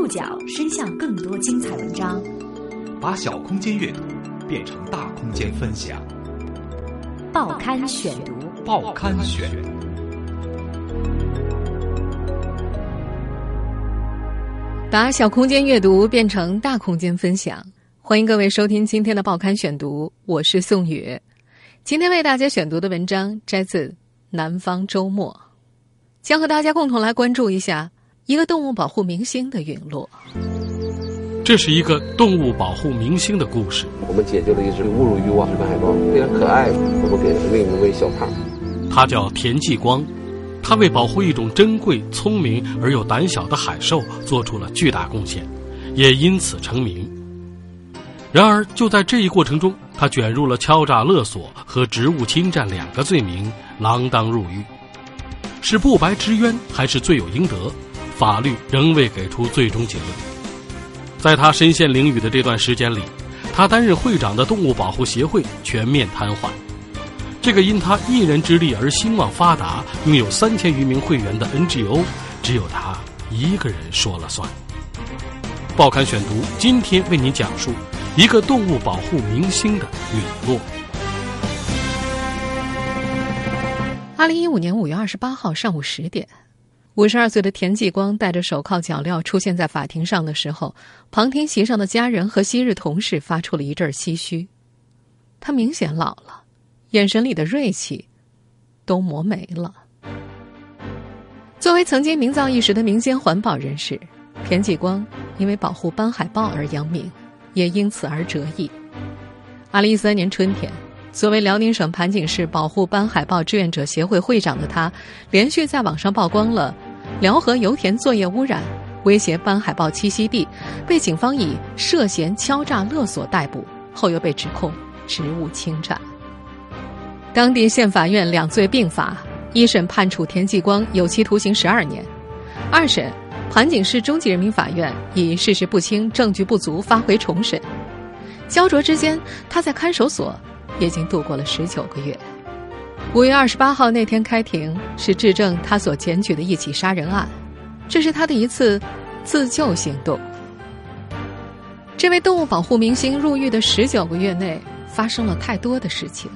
触角伸向更多精彩文章，把小空间阅读变成大空间分享。报刊选读，报刊选。把小空间阅读变成大空间分享，欢迎各位收听今天的报刊选读，我是宋宇。今天为大家选读的文章摘自《南方周末》，将和大家共同来关注一下。一个动物保护明星的陨落。这是一个动物保护明星的故事。我们解救了一只侮辱欲望的斑海豹，非常可爱。我们给它命名为小胖。他叫田继光，他为保护一种珍贵、聪明而又胆小的海兽做出了巨大贡献，也因此成名。然而，就在这一过程中，他卷入了敲诈勒索和职务侵占两个罪名，锒铛入狱。是不白之冤，还是罪有应得？法律仍未给出最终结论。在他身陷囹圄的这段时间里，他担任会长的动物保护协会全面瘫痪。这个因他一人之力而兴旺发达、拥有三千余名会员的 NGO，只有他一个人说了算。报刊选读今天为您讲述一个动物保护明星的陨落。二零一五年五月二十八号上午十点。五十二岁的田继光戴着手铐脚镣出现在法庭上的时候，旁听席上的家人和昔日同事发出了一阵唏嘘。他明显老了，眼神里的锐气都磨没了。作为曾经名噪一时的民间环保人士，田继光因为保护斑海豹而扬名，也因此而折翼。二零一三年春天。作为辽宁省盘锦市保护斑海豹志愿者协会会长的他，连续在网上曝光了辽河油田作业污染、威胁斑海豹栖息地，被警方以涉嫌敲诈勒索逮捕，后又被指控职务侵占。当地县法院两罪并罚，一审判处田继光有期徒刑十二年，二审盘锦市中级人民法院以事实不清、证据不足发回重审。焦灼之间，他在看守所。已经度过了十九个月。五月二十八号那天开庭，是质证他所检举的一起杀人案，这是他的一次自救行动。这位动物保护明星入狱的十九个月内，发生了太多的事情。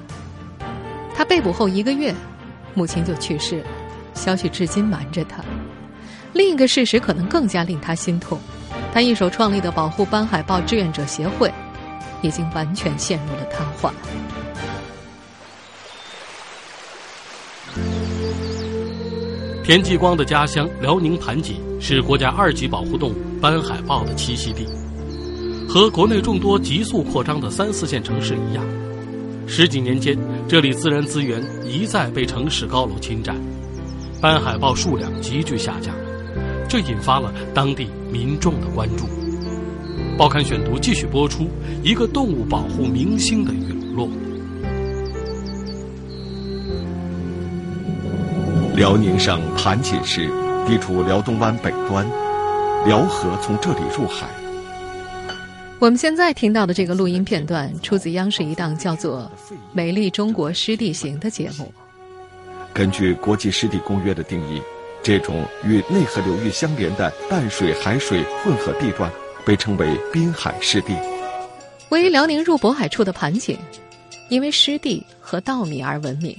他被捕后一个月，母亲就去世，消息至今瞒着他。另一个事实可能更加令他心痛，他一手创立的保护斑海豹志愿者协会。已经完全陷入了瘫痪。田继光的家乡辽宁盘锦是国家二级保护动物斑海豹的栖息地，和国内众多急速扩张的三四线城市一样，十几年间这里自然资源一再被城市高楼侵占，斑海豹数量急剧下降，这引发了当地民众的关注。报刊选读继续播出一个动物保护明星的陨落。辽宁省盘锦市地处辽东湾北端，辽河从这里入海。我们现在听到的这个录音片段出自央视一档叫做《美丽中国湿地行》的节目。根据国际湿地公约的定义，这种与内河流域相连的淡水海水混合地段。被称为滨海湿地，位于辽宁入渤海处的盘锦，因为湿地和稻米而闻名。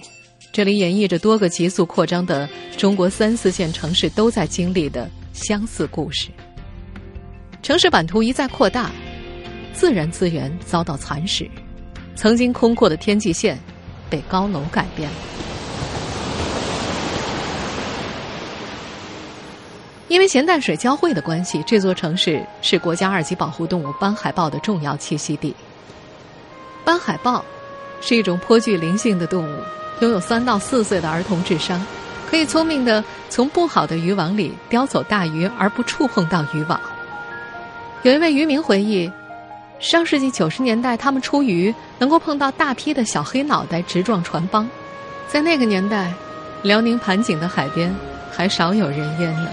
这里演绎着多个急速扩张的中国三四线城市都在经历的相似故事。城市版图一再扩大，自然资源遭到蚕食，曾经空阔的天际线被高楼改变了。因为咸淡水交汇的关系，这座城市是国家二级保护动物斑海豹的重要栖息地。斑海豹是一种颇具灵性的动物，拥有三到四岁的儿童智商，可以聪明的从不好的渔网里叼走大鱼而不触碰到渔网。有一位渔民回忆，上世纪九十年代他们出渔能够碰到大批的小黑脑袋直撞船帮，在那个年代，辽宁盘锦的海边还少有人烟呢。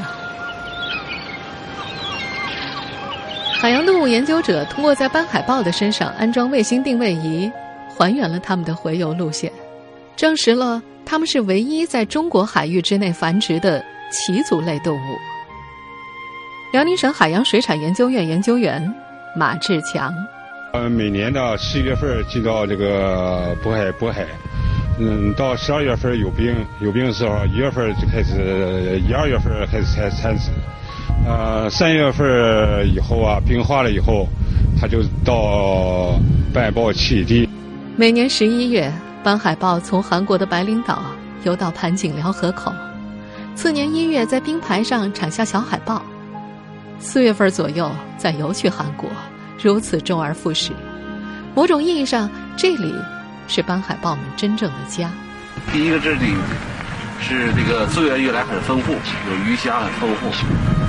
海洋动物研究者通过在斑海豹的身上安装卫星定位仪，还原了它们的洄游路线，证实了它们是唯一在中国海域之内繁殖的鳍足类动物。辽宁省海洋水产研究院研究员马志强。呃，每年的十一月份进到这个渤海渤海，嗯，到十二月份有冰，有冰的时候，一月份就开始，一二月份开始采产子，呃，三月份以后啊，冰化了以后，它就到斑海豹栖地。每年十一月，斑海豹从韩国的白领岛游到盘锦辽河口，次年一月在冰排上产下小海豹，四月份左右再游去韩国。如此周而复始，某种意义上，这里是斑海豹们真正的家。第一个，这里是这个资源越来很丰富，有鱼虾很丰富；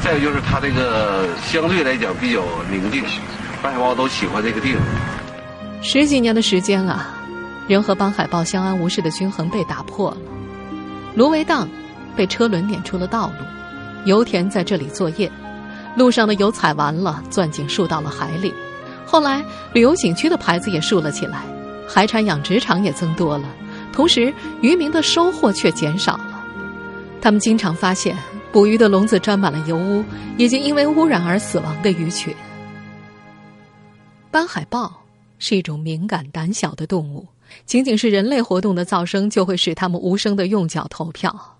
再有就是它这个相对来讲比较宁静，斑海豹都喜欢这个地方。十几年的时间啊，人和斑海豹相安无事的均衡被打破了。芦苇荡被车轮碾出了道路，油田在这里作业。路上的油采完了，钻井竖到了海里。后来，旅游景区的牌子也竖了起来，海产养殖场也增多了。同时，渔民的收获却减少了。他们经常发现，捕鱼的笼子沾满了油污，已经因为污染而死亡的鱼群。斑海豹是一种敏感胆小的动物，仅仅是人类活动的噪声就会使它们无声的用脚投票。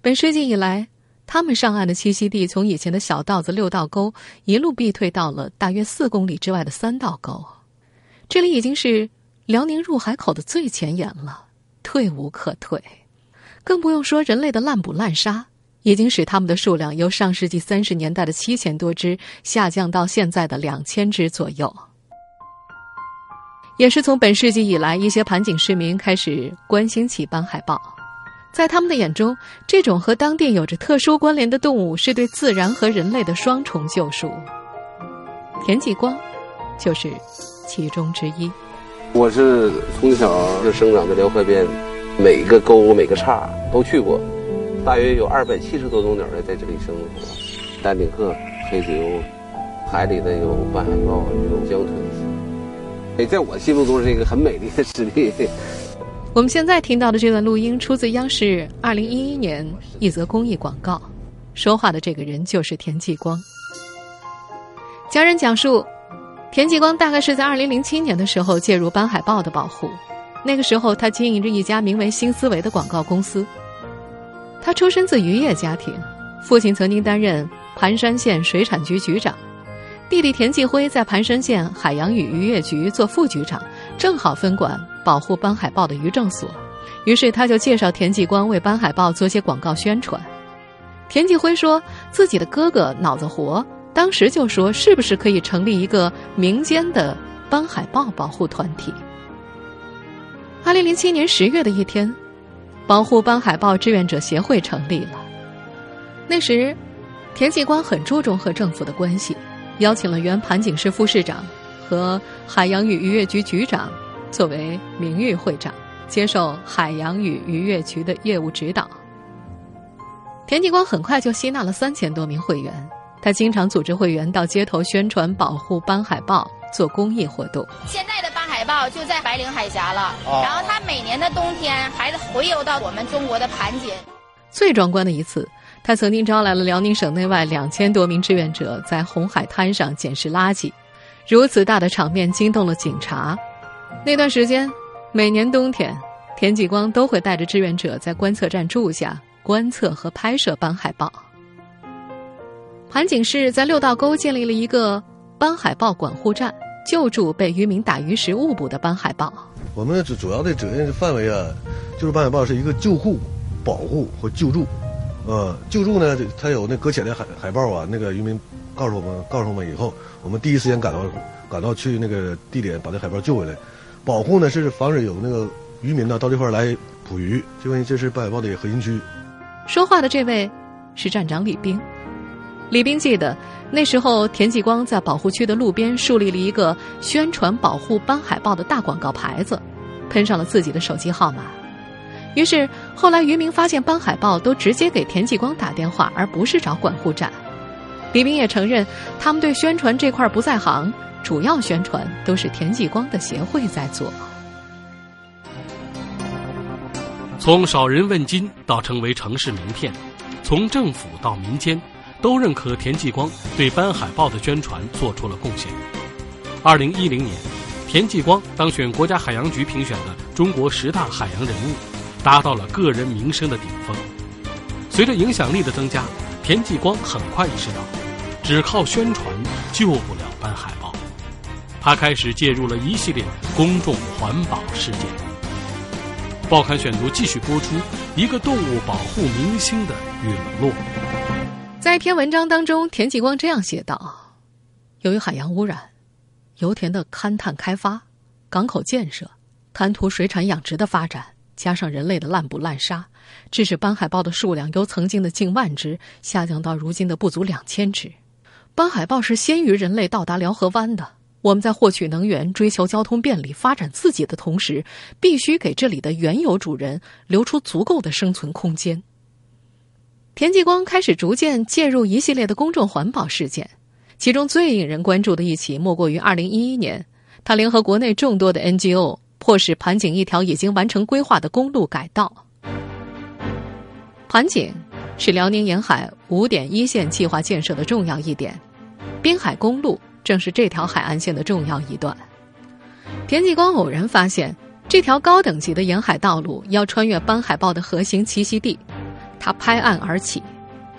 本世纪以来。他们上岸的栖息地从以前的小道子六道沟一路逼退到了大约四公里之外的三道沟，这里已经是辽宁入海口的最前沿了，退无可退。更不用说人类的滥捕滥杀，已经使它们的数量由上世纪三十年代的七千多只下降到现在的两千只左右。也是从本世纪以来，一些盘锦市民开始关心起斑海豹。在他们的眼中，这种和当地有着特殊关联的动物是对自然和人类的双重救赎。田继光就是其中之一。我是从小就生长在辽河边，每一个沟、每个岔都去过，大约有二百七十多种鸟类在这里生活：丹顶鹤、黑嘴鸥，海里的有斑海豹、有江豚。哎，在我心目中是一个很美丽的湿地。我们现在听到的这段录音出自央视二零一一年一则公益广告，说话的这个人就是田继光。家人讲述，田继光大概是在二零零七年的时候介入斑海豹的保护，那个时候他经营着一家名为“新思维”的广告公司。他出身自渔业家庭，父亲曾经担任盘山县水产局局长，弟弟田继辉在盘山县海洋与渔业局做副局长，正好分管。保护斑海豹的渔政所，于是他就介绍田继光为斑海豹做些广告宣传。田继辉说自己的哥哥脑子活，当时就说是不是可以成立一个民间的斑海豹保护团体。二零零七年十月的一天，保护斑海豹志愿者协会成立了。那时，田继光很注重和政府的关系，邀请了原盘锦市副市长和海洋与渔业局局长。作为名誉会长，接受海洋与渔业局的业务指导。田继光很快就吸纳了三千多名会员，他经常组织会员到街头宣传保护斑海豹，做公益活动。现在的斑海豹就在白令海峡了，然后它每年的冬天还回游到我们中国的盘锦。最壮观的一次，他曾经招来了辽宁省内外两千多名志愿者，在红海滩上捡拾垃圾，如此大的场面惊动了警察。那段时间，每年冬天，田继光都会带着志愿者在观测站住下，观测和拍摄斑海豹。盘锦市在六道沟建立了一个斑海豹管护站，救助被渔民打鱼时误捕的斑海豹。我们主主要的责任范围啊，就是斑海豹是一个救护、保护和救助。呃，救助呢，它有那搁浅的海海豹啊，那个渔民告诉我们，告诉我们以后，我们第一时间赶到，赶到去那个地点把那海豹救回来。保护呢是防止有那个渔民呢到这块来捕鱼，因为这是斑海豹的核心区。说话的这位是站长李兵。李兵记得那时候田继光在保护区的路边树立了一个宣传保护斑海豹的大广告牌子，喷上了自己的手机号码。于是后来渔民发现斑海豹都直接给田继光打电话，而不是找管护站。李兵也承认他们对宣传这块不在行。主要宣传都是田继光的协会在做。从少人问津到成为城市名片，从政府到民间，都认可田继光对斑海豹的宣传做出了贡献。二零一零年，田继光当选国家海洋局评选的中国十大海洋人物，达到了个人名声的顶峰。随着影响力的增加，田继光很快意识到，只靠宣传救不了斑海豹。他开始介入了一系列公众环保事件。报刊选读继续播出一个动物保护明星的陨落。在一篇文章当中，田继光这样写道：“由于海洋污染、油田的勘探开发、港口建设、滩涂水产养殖的发展，加上人类的滥捕滥杀，致使斑海豹的数量由曾经的近万只下降到如今的不足两千只。斑海豹是先于人类到达辽河湾的。”我们在获取能源、追求交通便利、发展自己的同时，必须给这里的原有主人留出足够的生存空间。田继光开始逐渐介入一系列的公众环保事件，其中最引人关注的一起，莫过于2011年，他联合国内众多的 NGO，迫使盘锦一条已经完成规划的公路改道。盘锦是辽宁沿海五点一线计划建设的重要一点，滨海公路。正是这条海岸线的重要一段。田继光偶然发现，这条高等级的沿海道路要穿越斑海豹的核心栖息地，他拍案而起，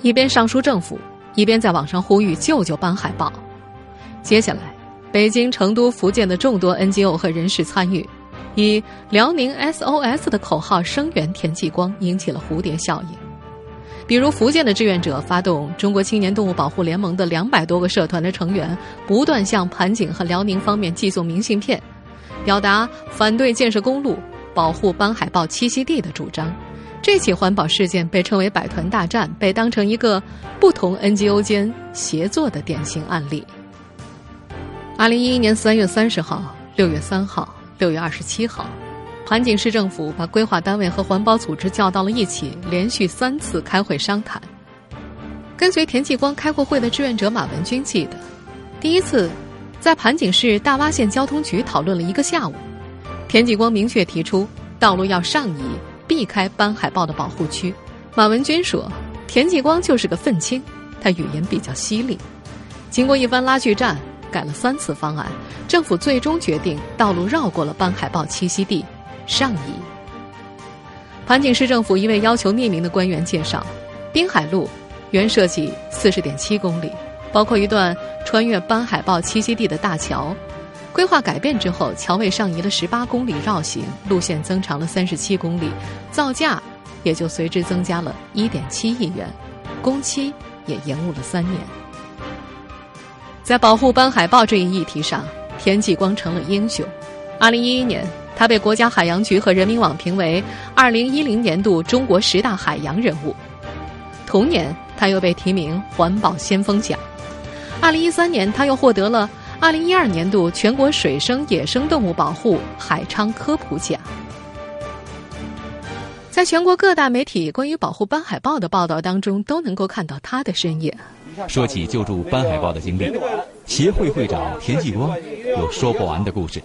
一边上书政府，一边在网上呼吁救救斑海豹。接下来，北京、成都、福建的众多 NGO 和人士参与，以“辽宁 SOS” 的口号声援田继光，引起了蝴蝶效应。比如福建的志愿者发动中国青年动物保护联盟的两百多个社团的成员，不断向盘锦和辽宁方面寄送明信片，表达反对建设公路、保护斑海豹栖息地的主张。这起环保事件被称为“百团大战”，被当成一个不同 NGO 间协作的典型案例。二零一一年三月三十号、六月三号、六月二十七号。盘锦市政府把规划单位和环保组织叫到了一起，连续三次开会商谈。跟随田继光开过会的志愿者马文军记得，第一次在盘锦市大洼县交通局讨论了一个下午。田继光明确提出，道路要上移，避开斑海豹的保护区。马文军说，田继光就是个愤青，他语言比较犀利。经过一番拉锯战，改了三次方案，政府最终决定道路绕过了斑海豹栖息地。上移。盘锦市政府一位要求匿名的官员介绍，滨海路原设计四十点七公里，包括一段穿越斑海豹栖息地的大桥。规划改变之后，桥位上移了十八公里绕行，路线增长了三十七公里，造价也就随之增加了一点七亿元，工期也延误了三年。在保护斑海豹这一议题上，田继光成了英雄。二零一一年。他被国家海洋局和人民网评为二零一零年度中国十大海洋人物。同年，他又被提名环保先锋奖。二零一三年，他又获得了二零一二年度全国水生野生动物保护海昌科普奖。在全国各大媒体关于保护斑海豹的报道当中，都能够看到他的身影。说起救助斑海豹的经历，协会会长田继光有说不完的故事。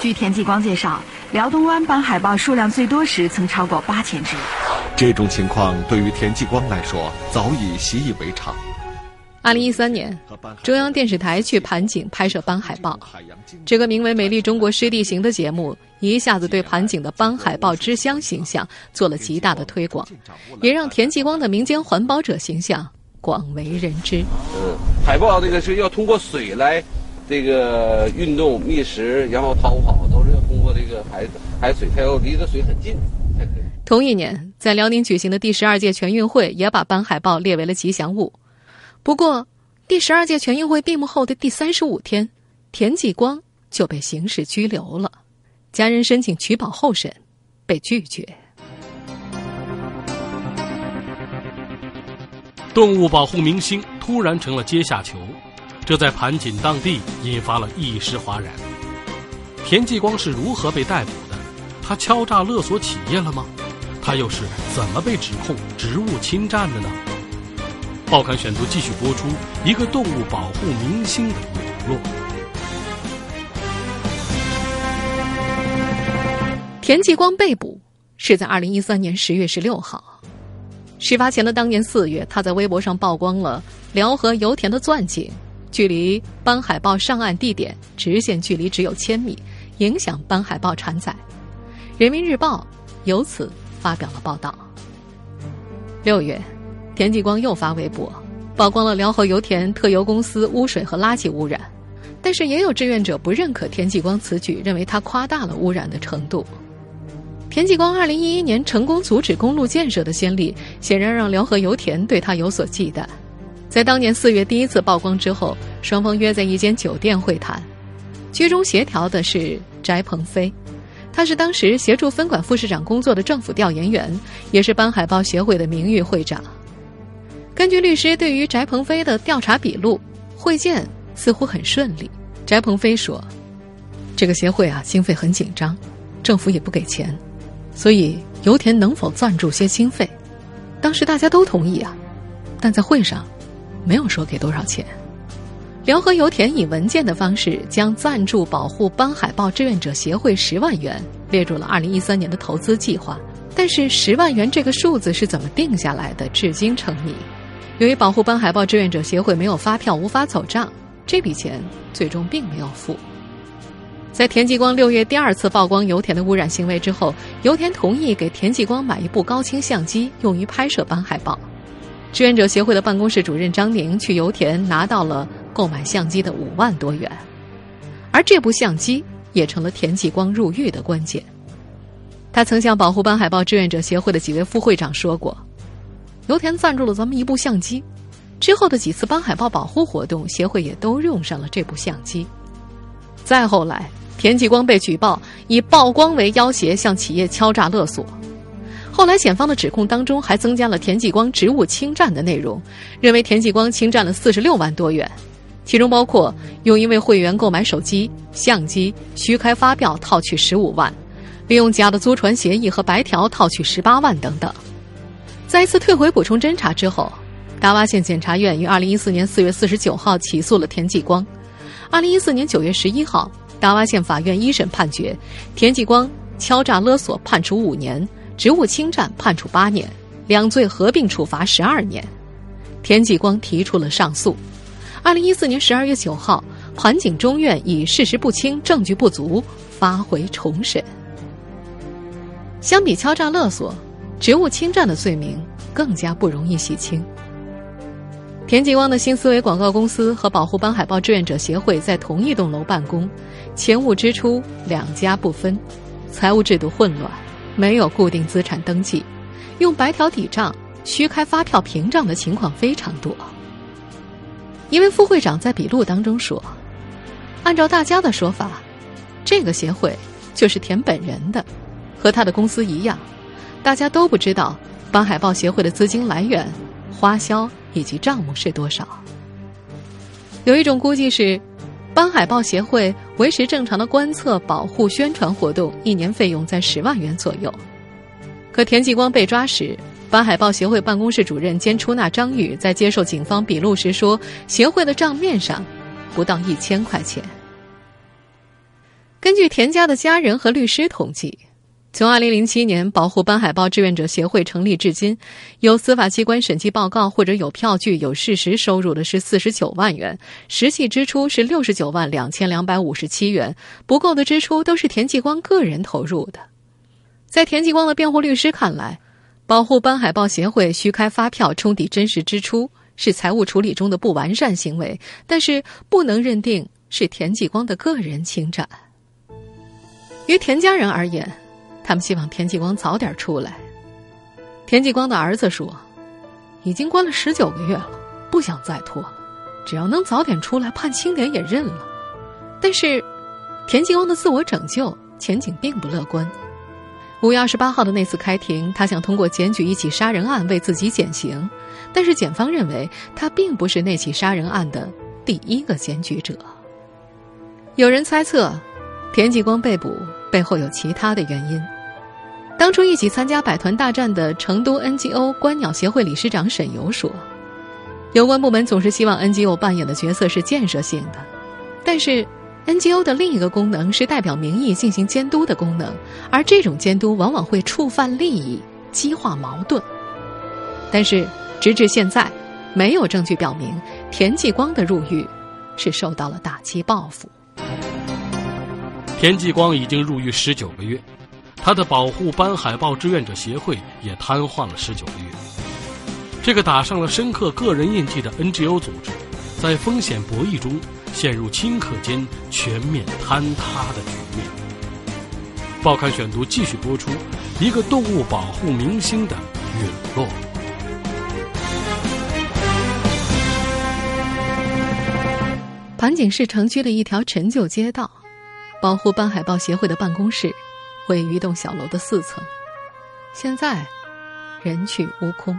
据田继光介绍，辽东湾斑海豹数量最多时曾超过八千只。这种情况对于田继光来说早已习以为常。二零一三年，中央电视台去盘锦拍摄斑海豹，这个名为《美丽中国湿地行》的节目一下子对盘锦的斑海豹之乡形象做了极大的推广，也让田继光的民间环保者形象。广为人知。嗯，海豹这个是要通过水来，这个运动觅食，然后逃跑，都是要通过这个海海水，它要离着水很近。同一年，在辽宁举行的第十二届全运会也把斑海豹列为了吉祥物。不过，第十二届全运会闭幕后的第三十五天，田继光就被刑事拘留了，家人申请取保候审，被拒绝。动物保护明星突然成了阶下囚，这在盘锦当地引发了一时哗然。田继光是如何被逮捕的？他敲诈勒索企业了吗？他又是怎么被指控职务侵占的呢？报刊选读继续播出一个动物保护明星的陨落。田继光被捕是在二零一三年十月十六号。事发前的当年四月，他在微博上曝光了辽河油田的钻井，距离斑海豹上岸地点直线距离只有千米，影响斑海豹产崽。人民日报由此发表了报道。六月，田继光又发微博，曝光了辽河油田特油公司污水和垃圾污染，但是也有志愿者不认可田继光此举，认为他夸大了污染的程度。田继光二零一一年成功阻止公路建设的先例，显然让辽河油田对他有所忌惮。在当年四月第一次曝光之后，双方约在一间酒店会谈，居中协调的是翟鹏飞，他是当时协助分管副市长工作的政府调研员，也是斑海豹协会的名誉会长。根据律师对于翟鹏飞的调查笔录，会见似乎很顺利。翟鹏飞说：“这个协会啊，经费很紧张，政府也不给钱。”所以油田能否赞助些经费？当时大家都同意啊，但在会上没有说给多少钱。辽河油田以文件的方式将赞助保护斑海豹志愿者协会十万元列入了二零一三年的投资计划，但是十万元这个数字是怎么定下来的，至今成谜。由于保护斑海豹志愿者协会没有发票，无法走账，这笔钱最终并没有付。在田继光六月第二次曝光油田的污染行为之后，油田同意给田继光买一部高清相机，用于拍摄斑海豹。志愿者协会的办公室主任张宁去油田拿到了购买相机的五万多元，而这部相机也成了田继光入狱的关键。他曾向保护斑海豹志愿者协会的几位副会长说过：“油田赞助了咱们一部相机，之后的几次斑海豹保护活动，协会也都用上了这部相机。再后来。”田继光被举报以曝光为要挟向企业敲诈勒索，后来检方的指控当中还增加了田继光职务侵占的内容，认为田继光侵占了四十六万多元，其中包括用一位会员购买手机、相机、虚开发票套取十五万，利用假的租船协议和白条套取十八万等等。在一次退回补充侦查之后，达洼县检察院于二零一四年四月四十九号起诉了田继光，二零一四年九月十一号。达洼县法院一审判决，田继光敲诈勒索判处五年，职务侵占判处八年，两罪合并处罚十二年。田继光提出了上诉。二零一四年十二月九号，盘锦中院以事实不清、证据不足发回重审。相比敲诈勒索，职务侵占的罪名更加不容易洗清。田继光的新思维广告公司和保护班海豹志愿者协会在同一栋楼办公。钱物支出两家不分，财务制度混乱，没有固定资产登记，用白条抵账、虚开发票凭账的情况非常多。一位副会长在笔录当中说：“按照大家的说法，这个协会就是田本人的，和他的公司一样，大家都不知道斑海豹协会的资金来源、花销以及账目是多少。有一种估计是。”斑海豹协会维持正常的观测、保护、宣传活动，一年费用在十万元左右。可田继光被抓时，斑海豹协会办公室主任兼出纳张宇在接受警方笔录时说，协会的账面上不到一千块钱。根据田家的家人和律师统计。从二零零七年保护斑海豹志愿者协会成立至今，有司法机关审计报告或者有票据、有事实收入的是四十九万元，实际支出是六十九万两千两百五十七元，不够的支出都是田继光个人投入的。在田继光的辩护律师看来，保护斑海豹协会虚开发票冲抵真实支出是财务处理中的不完善行为，但是不能认定是田继光的个人侵占。于田家人而言。他们希望田继光早点出来。田继光的儿子说：“已经关了十九个月了，不想再拖了，只要能早点出来，判轻点也认了。”但是，田继光的自我拯救前景并不乐观。五月二十八号的那次开庭，他想通过检举一起杀人案为自己减刑，但是检方认为他并不是那起杀人案的第一个检举者。有人猜测，田继光被捕背后有其他的原因。当初一起参加百团大战的成都 NGO 观鸟协会理事长沈游说：“有关部门总是希望 NGO 扮演的角色是建设性的，但是 NGO 的另一个功能是代表民意进行监督的功能，而这种监督往往会触犯利益，激化矛盾。但是直至现在，没有证据表明田继光的入狱是受到了打击报复。田继光已经入狱十九个月，他的保护斑海豹志愿者协会也瘫痪了十九个月。这个打上了深刻个人印记的 NGO 组织，在风险博弈中陷入顷刻间全面坍塌的局面。报刊选读继续播出一个动物保护明星的陨落。盘锦市城区的一条陈旧街道，保护斑海豹协会的办公室位于一栋小楼的四层，现在人去屋空。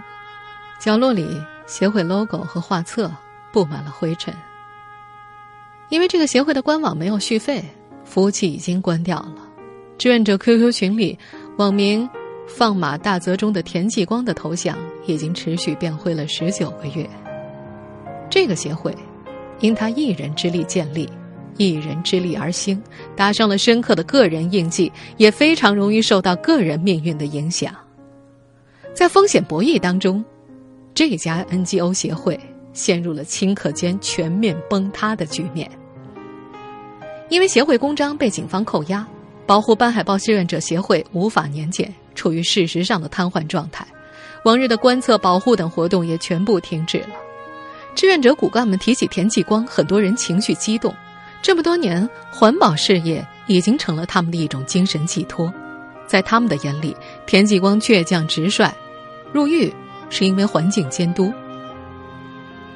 角落里，协会 logo 和画册布满了灰尘。因为这个协会的官网没有续费，服务器已经关掉了。志愿者 QQ 群里，网名“放马大泽”中的田继光的头像已经持续变灰了十九个月。这个协会，因他一人之力建立，一人之力而兴，打上了深刻的个人印记，也非常容易受到个人命运的影响。在风险博弈当中。这家 NGO 协会陷入了顷刻间全面崩塌的局面，因为协会公章被警方扣押，保护斑海豹志愿者协会无法年检，处于事实上的瘫痪状态。往日的观测、保护等活动也全部停止了。志愿者骨干们提起田继光，很多人情绪激动。这么多年，环保事业已经成了他们的一种精神寄托。在他们的眼里，田继光倔强直率，入狱。是因为环境监督，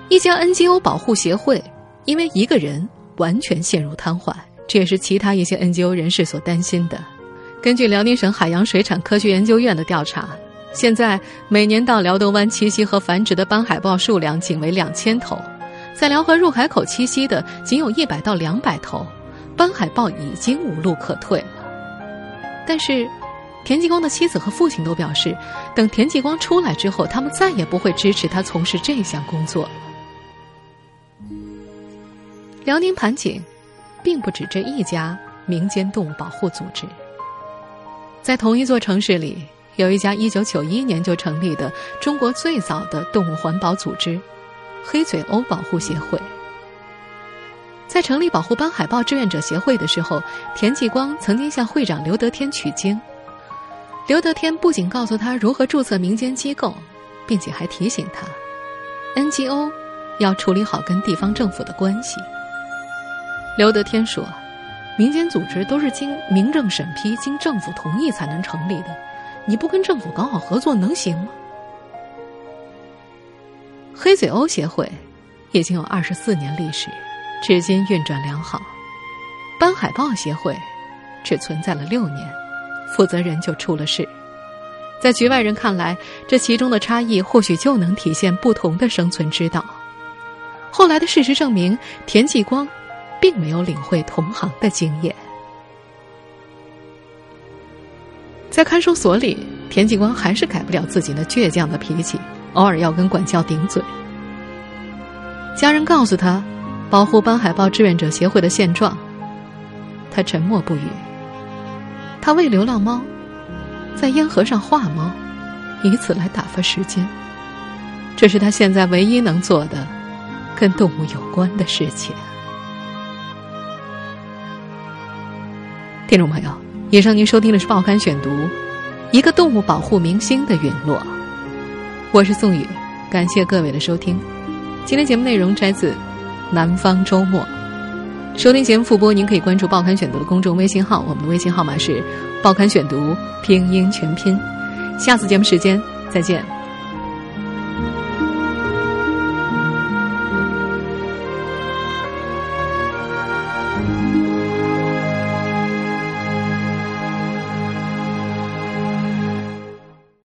一家 NGO 保护协会因为一个人完全陷入瘫痪，这也是其他一些 NGO 人士所担心的。根据辽宁省海洋水产科学研究院的调查，现在每年到辽东湾栖息和繁殖的斑海豹数量仅为两千头，在辽河入海口栖息的仅有一百到两百头，斑海豹已经无路可退了。但是。田继光的妻子和父亲都表示，等田继光出来之后，他们再也不会支持他从事这项工作。辽宁盘锦，并不止这一家民间动物保护组织。在同一座城市里，有一家1991年就成立的中国最早的动物环保组织——黑嘴鸥保护协会。在成立保护斑海豹志愿者协会的时候，田继光曾经向会长刘德天取经。刘德天不仅告诉他如何注册民间机构，并且还提醒他，NGO 要处理好跟地方政府的关系。刘德天说：“民间组织都是经民政审批、经政府同意才能成立的，你不跟政府搞好合作能行吗？”黑嘴鸥协会已经有二十四年历史，至今运转良好。斑海豹协会只存在了六年。负责人就出了事，在局外人看来，这其中的差异或许就能体现不同的生存之道。后来的事实证明，田继光并没有领会同行的经验。在看守所里，田继光还是改不了自己那倔强的脾气，偶尔要跟管教顶嘴。家人告诉他，保护斑海豹志愿者协会的现状，他沉默不语。他喂流浪猫，在烟盒上画猫，以此来打发时间。这是他现在唯一能做的跟动物有关的事情。听众朋友，以上您收听的是《报刊选读》，一个动物保护明星的陨落。我是宋宇，感谢各位的收听。今天节目内容摘自《南方周末》。收听节目复播，您可以关注《报刊选读》的公众微信号，我们的微信号码是“报刊选读”拼音全拼。下次节目时间再见。